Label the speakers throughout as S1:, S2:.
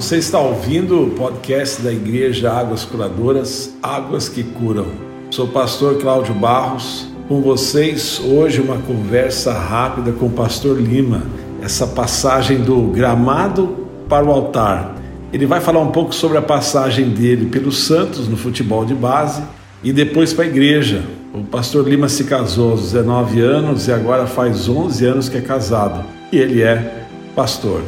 S1: você está ouvindo o podcast da Igreja Águas Curadoras, Águas que Curam. Sou o pastor Cláudio Barros, com vocês hoje uma conversa rápida com o pastor Lima, essa passagem do gramado para o altar. Ele vai falar um pouco sobre a passagem dele pelos Santos no futebol de base e depois para a igreja. O pastor Lima se casou aos 19 anos e agora faz 11 anos que é casado e ele é pastor.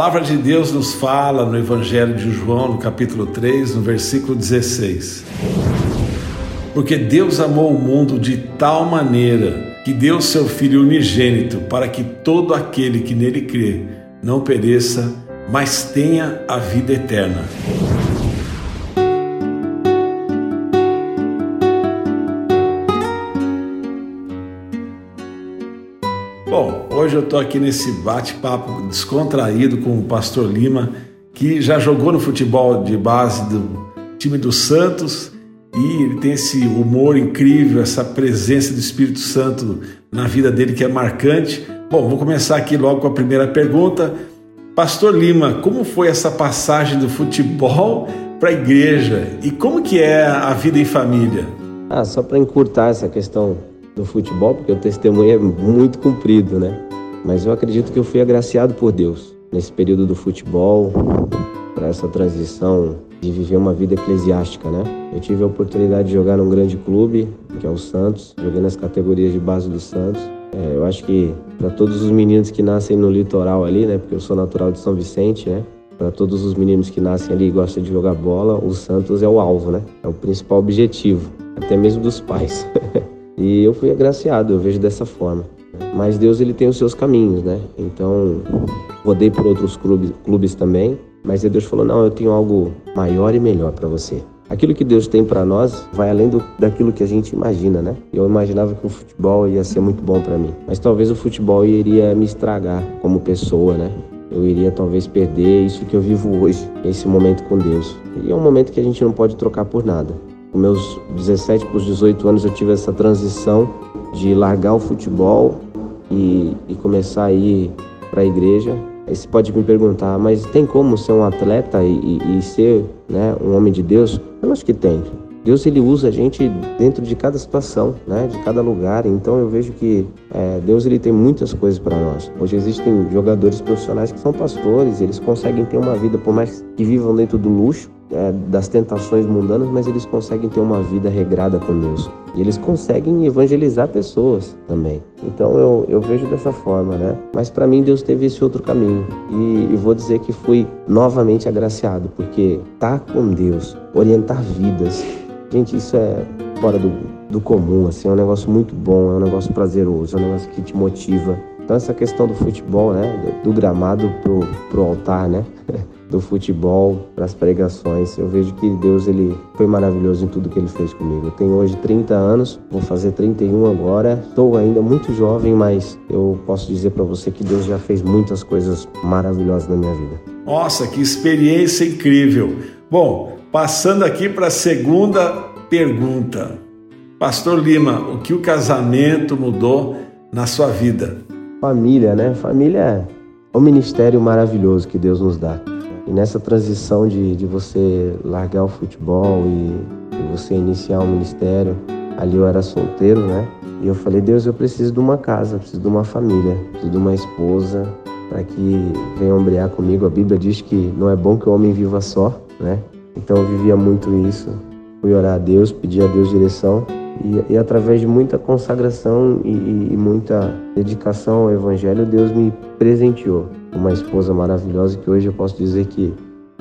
S1: Palavra de Deus nos fala no Evangelho de João, no capítulo 3, no versículo 16. Porque Deus amou o mundo de tal maneira que deu seu Filho unigênito para que todo aquele que nele crê não pereça, mas tenha a vida eterna. Bom, hoje eu estou aqui nesse bate-papo descontraído com o pastor Lima, que já jogou no futebol de base do time do Santos e ele tem esse humor incrível, essa presença do Espírito Santo na vida dele que é marcante. Bom, vou começar aqui logo com a primeira pergunta. Pastor Lima, como foi essa passagem do futebol para a igreja e como que é a vida em família?
S2: Ah, só para encurtar essa questão do futebol, porque o testemunho é muito comprido, né? Mas eu acredito que eu fui agraciado por Deus nesse período do futebol, para essa transição de viver uma vida eclesiástica, né? Eu tive a oportunidade de jogar num grande clube, que é o Santos, joguei nas categorias de base do Santos. É, eu acho que para todos os meninos que nascem no litoral ali, né? Porque eu sou natural de São Vicente, né? Para todos os meninos que nascem ali e gostam de jogar bola, o Santos é o alvo, né? É o principal objetivo, até mesmo dos pais. E eu fui agraciado, eu vejo dessa forma. Mas Deus ele tem os seus caminhos, né? Então, rodei por outros clubes, clubes também, mas Deus falou: "Não, eu tenho algo maior e melhor para você". Aquilo que Deus tem para nós vai além do, daquilo que a gente imagina, né? Eu imaginava que o futebol ia ser muito bom para mim, mas talvez o futebol iria me estragar como pessoa, né? Eu iria talvez perder isso que eu vivo hoje, esse momento com Deus. E é um momento que a gente não pode trocar por nada. Com meus 17 para os 18 anos eu tive essa transição de largar o futebol e, e começar a ir para a igreja. Aí você pode me perguntar, mas tem como ser um atleta e, e, e ser né, um homem de Deus? Eu acho que tem. Deus ele usa a gente dentro de cada situação, né, de cada lugar. Então eu vejo que é, Deus ele tem muitas coisas para nós. Hoje existem jogadores profissionais que são pastores, eles conseguem ter uma vida por mais que vivam dentro do luxo, é, das tentações mundanas, mas eles conseguem ter uma vida regrada com Deus. E eles conseguem evangelizar pessoas também. Então eu, eu vejo dessa forma, né? Mas para mim Deus teve esse outro caminho. E, e, vou dizer que fui novamente agraciado, porque estar tá com Deus, orientar vidas, gente, isso é fora do, do comum, assim, é um negócio muito bom, é um negócio prazeroso, é um negócio que te motiva. Então essa questão do futebol, né? Do gramado pro, pro altar, né? do futebol para as pregações. Eu vejo que Deus ele foi maravilhoso em tudo que ele fez comigo. Eu tenho hoje 30 anos, vou fazer 31 agora. Estou ainda muito jovem, mas eu posso dizer para você que Deus já fez muitas coisas maravilhosas na minha vida.
S1: Nossa, que experiência incrível. Bom, passando aqui para a segunda pergunta. Pastor Lima, o que o casamento mudou na sua vida?
S2: Família, né? Família é um ministério maravilhoso que Deus nos dá. E nessa transição de, de você largar o futebol e, e você iniciar um ministério, ali eu era solteiro, né? E eu falei, Deus, eu preciso de uma casa, preciso de uma família, preciso de uma esposa para que venha ombrear comigo. A Bíblia diz que não é bom que o homem viva só, né? Então eu vivia muito isso. Fui orar a Deus, pedir a Deus direção e, e através de muita consagração e, e, muita dedicação ao Evangelho, Deus me presenteou uma esposa maravilhosa que hoje eu posso dizer que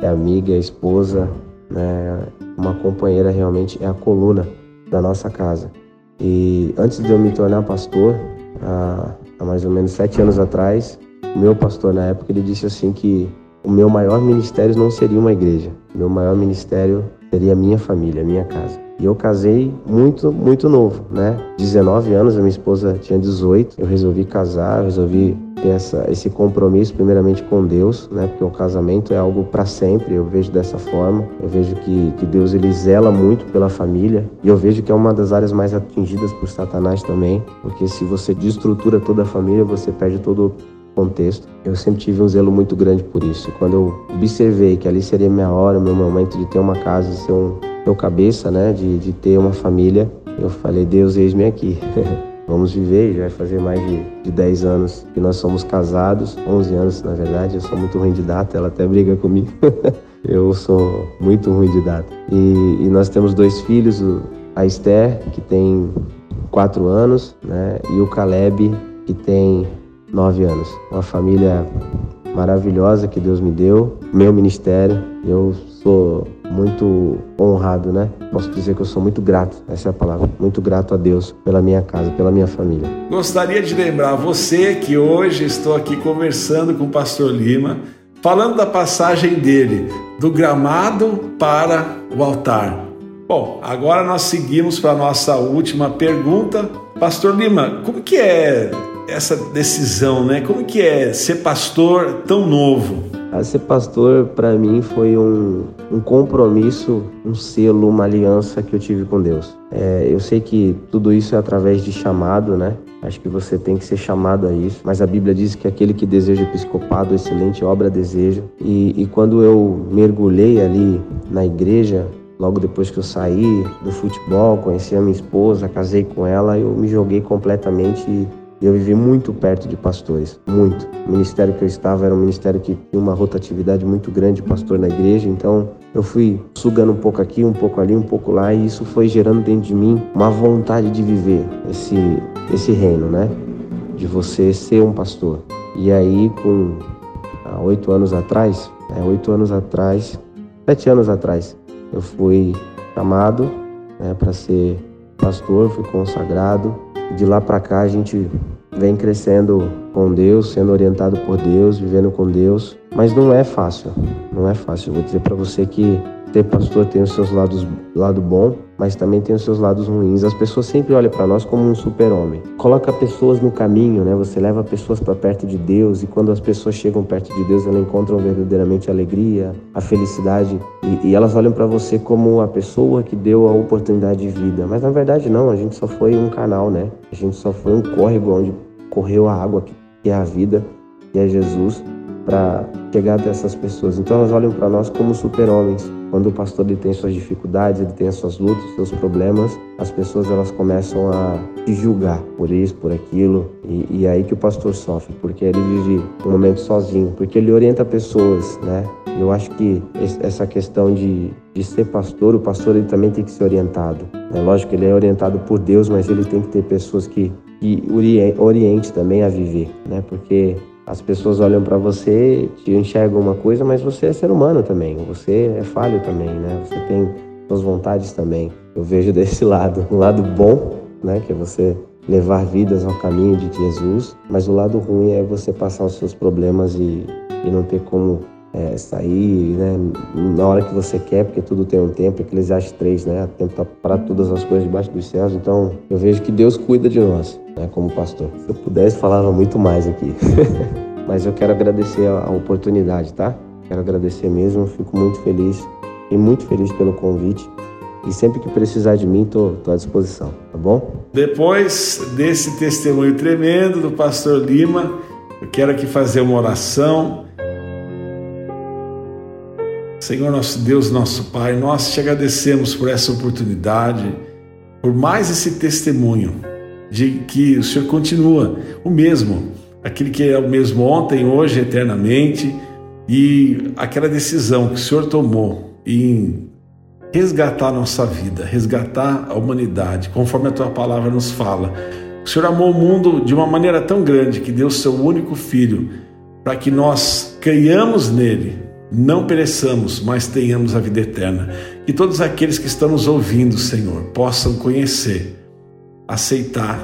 S2: é amiga, é esposa, né, uma companheira realmente é a coluna da nossa casa. E antes de eu me tornar pastor, há, mais ou menos sete anos atrás, o meu pastor na época ele disse assim que o meu maior ministério não seria uma igreja, o meu maior ministério seria a minha família, a minha casa. E eu casei muito, muito novo, né? 19 anos, a minha esposa tinha 18. Eu resolvi casar, resolvi ter essa, esse compromisso primeiramente com Deus, né? Porque o casamento é algo para sempre. Eu vejo dessa forma. Eu vejo que, que Deus ele zela muito pela família e eu vejo que é uma das áreas mais atingidas por Satanás também, porque se você destrutura toda a família, você perde todo contexto. Eu sempre tive um zelo muito grande por isso. Quando eu observei que ali seria minha hora, meu momento de ter uma casa, ser um meu cabeça, né, de, de ter uma família, eu falei, Deus, eis-me aqui. Vamos viver, já vai fazer mais de, de 10 anos que nós somos casados, 11 anos na verdade, eu sou muito ruim de data, ela até briga comigo. eu sou muito ruim de data. E, e nós temos dois filhos, a Esther, que tem 4 anos, né, e o Caleb, que tem nove anos. Uma família maravilhosa que Deus me deu, meu ministério. Eu sou muito honrado, né? Posso dizer que eu sou muito grato, essa é a palavra, muito grato a Deus pela minha casa, pela minha família.
S1: Gostaria de lembrar você que hoje estou aqui conversando com o pastor Lima, falando da passagem dele do gramado para o altar. Bom, agora nós seguimos para a nossa última pergunta. Pastor Lima, como que é essa decisão, né? Como que é ser pastor tão novo?
S2: A ser pastor para mim foi um, um compromisso, um selo, uma aliança que eu tive com Deus. É, eu sei que tudo isso é através de chamado, né? Acho que você tem que ser chamado a isso. Mas a Bíblia diz que aquele que deseja episcopado, excelente obra deseja. E, e quando eu mergulhei ali na igreja, logo depois que eu saí do futebol, conheci a minha esposa, casei com ela, eu me joguei completamente eu vivi muito perto de pastores, muito. O ministério que eu estava era um ministério que tinha uma rotatividade muito grande de pastor na igreja, então eu fui sugando um pouco aqui, um pouco ali, um pouco lá, e isso foi gerando dentro de mim uma vontade de viver esse, esse reino, né? De você ser um pastor. E aí, com oito anos atrás, é, oito anos atrás, sete anos atrás, eu fui chamado né, para ser pastor, fui consagrado de lá para cá a gente vem crescendo com Deus, sendo orientado por Deus, vivendo com Deus, mas não é fácil. Não é fácil. Eu vou dizer para você que ter pastor tem os seus lados lado bom, mas também tem os seus lados ruins. As pessoas sempre olham para nós como um super-homem. Coloca pessoas no caminho, né? Você leva pessoas para perto de Deus e quando as pessoas chegam perto de Deus, elas encontram verdadeiramente a alegria, a felicidade e, e elas olham para você como a pessoa que deu a oportunidade de vida. Mas na verdade não, a gente só foi um canal, né? A gente só foi um córrego onde correu a água que é a vida, que é Jesus para chegar até essas pessoas. Então elas olham para nós como super-homens. Quando o pastor ele tem suas dificuldades, ele tem as suas lutas, seus problemas, as pessoas elas começam a te julgar por isso, por aquilo. E, e é aí que o pastor sofre, porque ele vive um momento sozinho, porque ele orienta pessoas, né? Eu acho que essa questão de, de ser pastor, o pastor ele também tem que ser orientado. É lógico que ele é orientado por Deus, mas ele tem que ter pessoas que, que oriente também a viver, né? Porque as pessoas olham para você, te enxergam uma coisa, mas você é ser humano também. Você é falho também, né? Você tem suas vontades também. Eu vejo desse lado, um lado bom, né, que é você levar vidas ao caminho de Jesus, mas o lado ruim é você passar os seus problemas e, e não ter como é, sair né, na hora que você quer, porque tudo tem um tempo. Eclesiastes 3, né? Há tempo para todas as coisas debaixo dos céus. Então, eu vejo que Deus cuida de nós né, como pastor. Se eu pudesse, falava muito mais aqui. Mas eu quero agradecer a, oportunidade, tá? Quero agradecer mesmo, fico muito feliz e muito feliz pelo convite. E sempre que precisar de mim, estou à disposição, tá bom?
S1: Depois desse testemunho tremendo do pastor Lima, eu quero aqui fazer uma oração. Senhor nosso Deus, nosso Pai, nós te agradecemos por essa oportunidade, por mais esse testemunho de que o Senhor continua o mesmo, aquele que é o mesmo ontem, hoje, eternamente, e aquela decisão que o Senhor tomou em resgatar nossa vida, resgatar a humanidade, conforme a tua palavra nos fala. O Senhor amou o mundo de uma maneira tão grande que deu seu único filho para que nós creiamos nele, não pereçamos, mas tenhamos a vida eterna. Que todos aqueles que estão nos ouvindo, Senhor, possam conhecer aceitar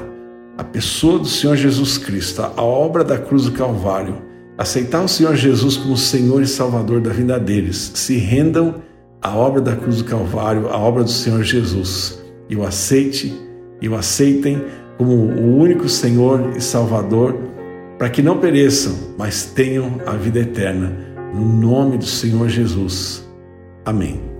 S1: a pessoa do Senhor Jesus Cristo, a obra da cruz do Calvário, aceitar o Senhor Jesus como Senhor e Salvador da vida deles, se rendam a obra da cruz do Calvário, a obra do Senhor Jesus, e o aceite e o aceitem como o único Senhor e Salvador, para que não pereçam, mas tenham a vida eterna. No nome do Senhor Jesus. Amém.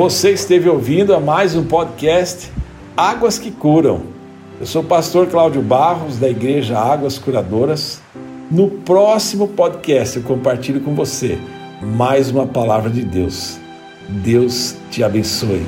S1: Você esteve ouvindo a mais um podcast Águas que Curam. Eu sou o pastor Cláudio Barros, da Igreja Águas Curadoras. No próximo podcast eu compartilho com você mais uma palavra de Deus. Deus te abençoe.